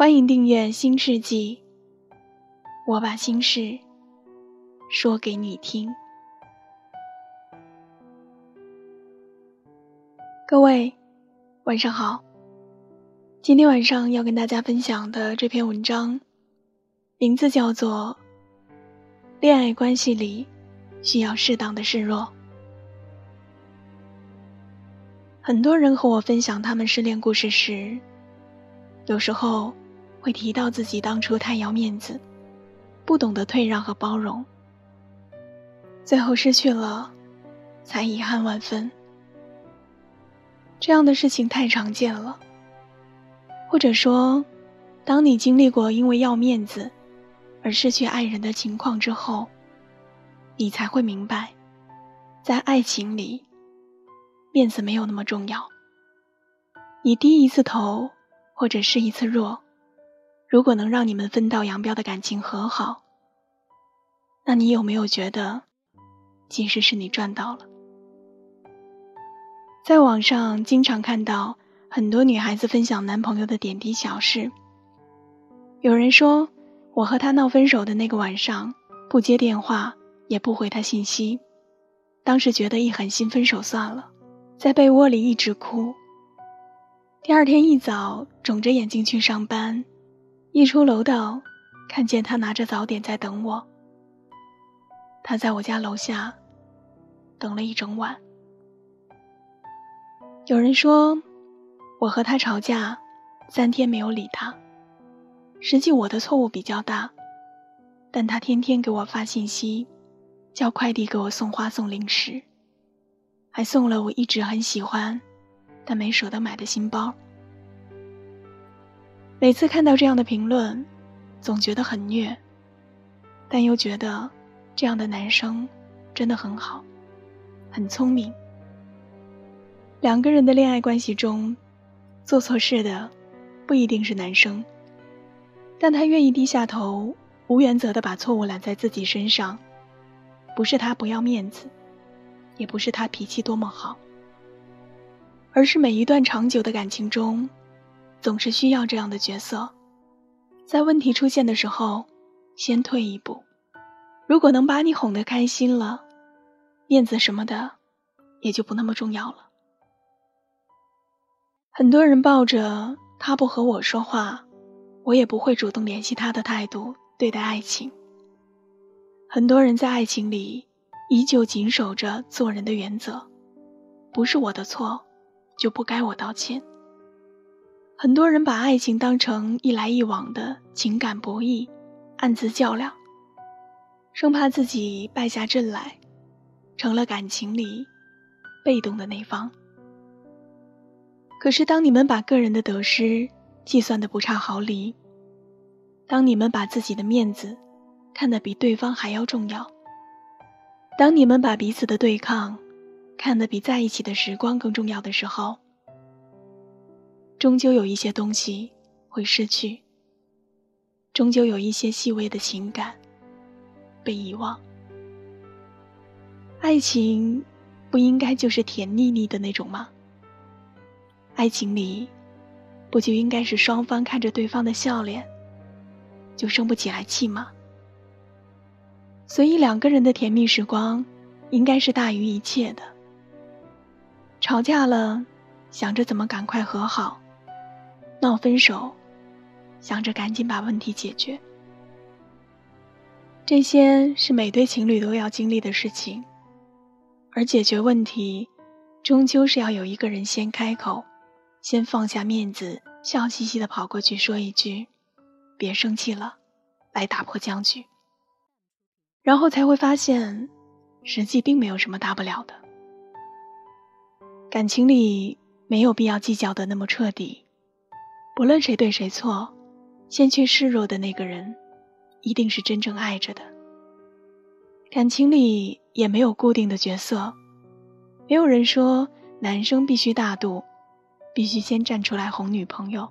欢迎订阅《新世纪》，我把心事说给你听。各位，晚上好。今天晚上要跟大家分享的这篇文章，名字叫做《恋爱关系里需要适当的示弱》。很多人和我分享他们失恋故事时，有时候会提到自己当初太要面子，不懂得退让和包容，最后失去了，才遗憾万分。这样的事情太常见了，或者说，当你经历过因为要面子而失去爱人的情况之后，你才会明白，在爱情里，面子没有那么重要。你低一次头或者是一次弱，如果能让你们分道扬镳的感情和好，那你有没有觉得，其实是你赚到了？在网上经常看到很多女孩子分享男朋友的点滴小事。有人说，我和他闹分手的那个晚上，不接电话，也不回他信息，当时觉得一狠心分手算了，在被窝里一直哭。第二天一早，肿着眼睛去上班，一出楼道，看见他拿着早点在等我。他在我家楼下等了一整晚。有人说，我和他吵架，三天没有理他。实际我的错误比较大，但他天天给我发信息，叫快递给我送花送零食，还送了我一直很喜欢，但没舍得买的新包。每次看到这样的评论，总觉得很虐，但又觉得这样的男生真的很好，很聪明。两个人的恋爱关系中，做错事的不一定是男生，但他愿意低下头，无原则的把错误揽在自己身上，不是他不要面子，也不是他脾气多么好，而是每一段长久的感情中，总是需要这样的角色，在问题出现的时候，先退一步，如果能把你哄得开心了，面子什么的，也就不那么重要了。很多人抱着他不和我说话，我也不会主动联系他的态度对待爱情。很多人在爱情里依旧谨守着做人的原则，不是我的错，就不该我道歉。很多人把爱情当成一来一往的情感博弈，暗自较量，生怕自己败下阵来，成了感情里被动的那方。可是，当你们把个人的得失计算的不差毫厘，当你们把自己的面子看得比对方还要重要，当你们把彼此的对抗看得比在一起的时光更重要的时候，终究有一些东西会失去，终究有一些细微的情感被遗忘。爱情不应该就是甜腻腻的那种吗？爱情里，不就应该是双方看着对方的笑脸，就生不起来气吗？所以两个人的甜蜜时光，应该是大于一切的。吵架了，想着怎么赶快和好；闹分手，想着赶紧把问题解决。这些是每对情侣都要经历的事情，而解决问题，终究是要有一个人先开口。先放下面子，笑嘻嘻的跑过去说一句：“别生气了，来打破僵局。”然后才会发现，实际并没有什么大不了的。感情里没有必要计较的那么彻底，不论谁对谁错，先去示弱的那个人，一定是真正爱着的。感情里也没有固定的角色，没有人说男生必须大度，必须先站出来哄女朋友。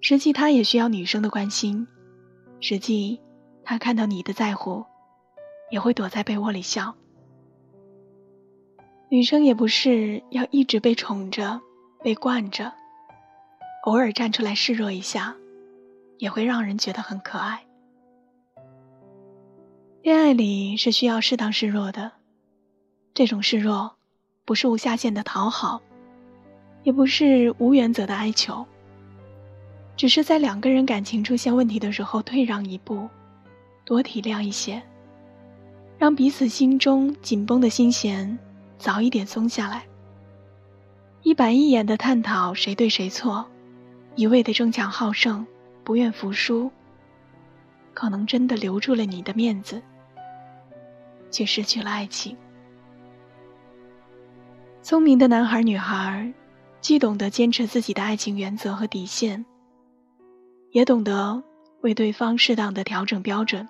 实际他也需要女生的关心，实际他看到你的在乎，也会躲在被窝里笑。女生也不是要一直被宠着、被惯着，偶尔站出来示弱一下，也会让人觉得很可爱。恋爱里是需要适当示弱的，这种示弱，不是无下限的讨好，也不是无原则的哀求，只是在两个人感情出现问题的时候退让一步，多体谅一些，让彼此心中紧绷的心弦。早一点松下来。一板一眼的探讨谁对谁错，一味的争强好胜，不愿服输，可能真的留住了你的面子，却失去了爱情。聪明的男孩女孩，既懂得坚持自己的爱情原则和底线，也懂得为对方适当的调整标准，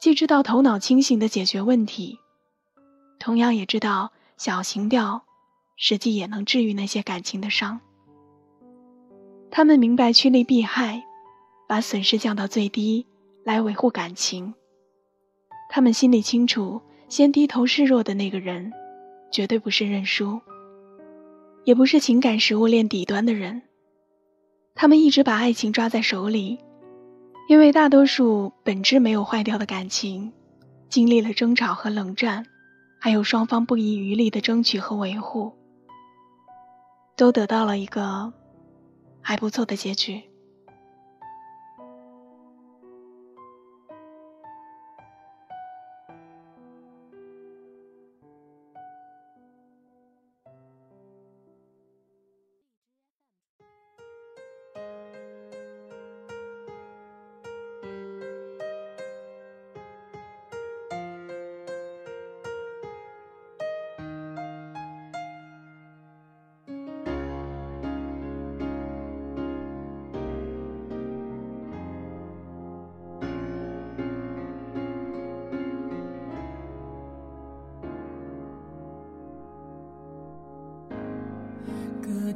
既知道头脑清醒的解决问题。同样也知道小情调，实际也能治愈那些感情的伤。他们明白趋利避害，把损失降到最低，来维护感情。他们心里清楚，先低头示弱的那个人，绝对不是认输，也不是情感食物链底端的人。他们一直把爱情抓在手里，因为大多数本质没有坏掉的感情，经历了争吵和冷战。还有双方不遗余力的争取和维护，都得到了一个还不错的结局。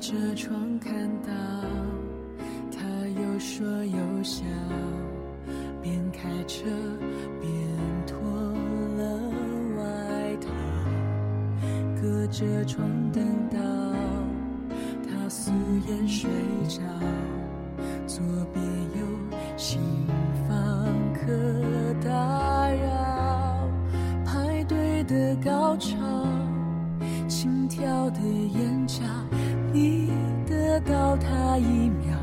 着窗看到他有说有笑，边开车边脱了外套。隔着窗等到他素颜睡着，左边有新房客打扰，排队的高潮，轻挑的眼角。你得到他一秒，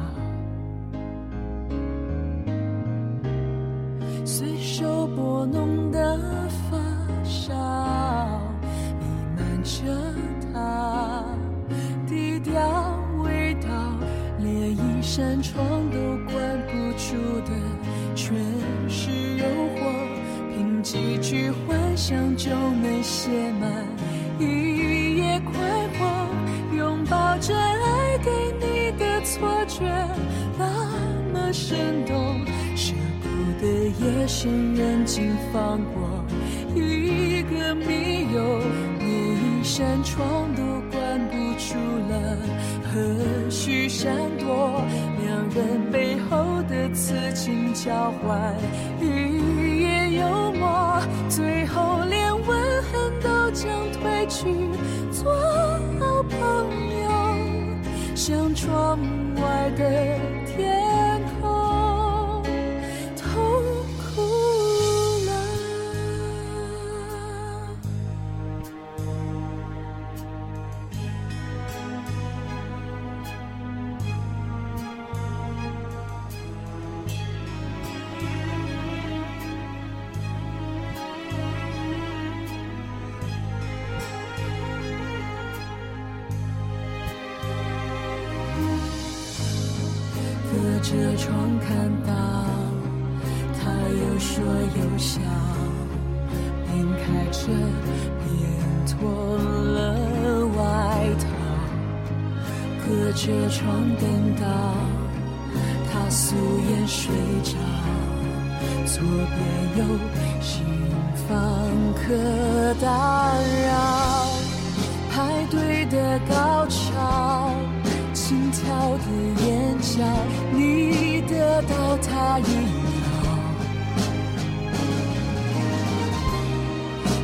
随手拨弄的发梢，弥漫着他低调味道，连一扇窗都关不住的，全是诱惑，凭几句幻想就能写满一夜快活。拥抱着爱给你的错觉，那么生动，舍不得夜深人静放过一个密友，连一扇窗都关不住了，何须闪躲？两人背后的刺青交换语言幽默，最后像窗外的车窗看到他有说有笑，边开车边脱了外套。隔着窗等到他素颜睡着，左边有新房客打扰，衣角，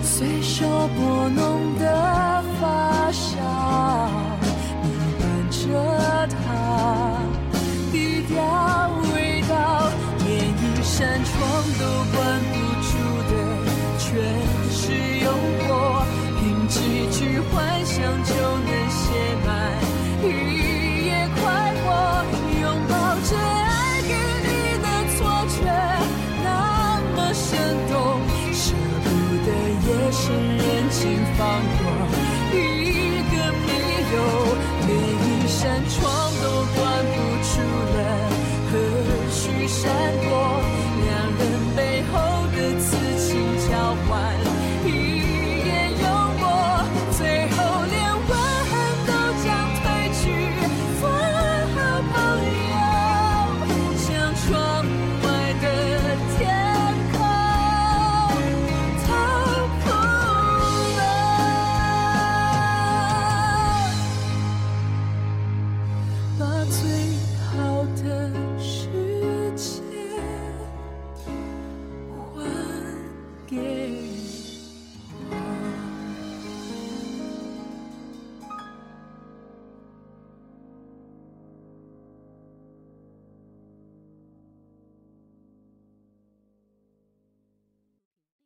随手拨弄的发梢，你伴着他，低调味道，连一扇窗都关不住的全是诱惑，凭几句幻想就能写满。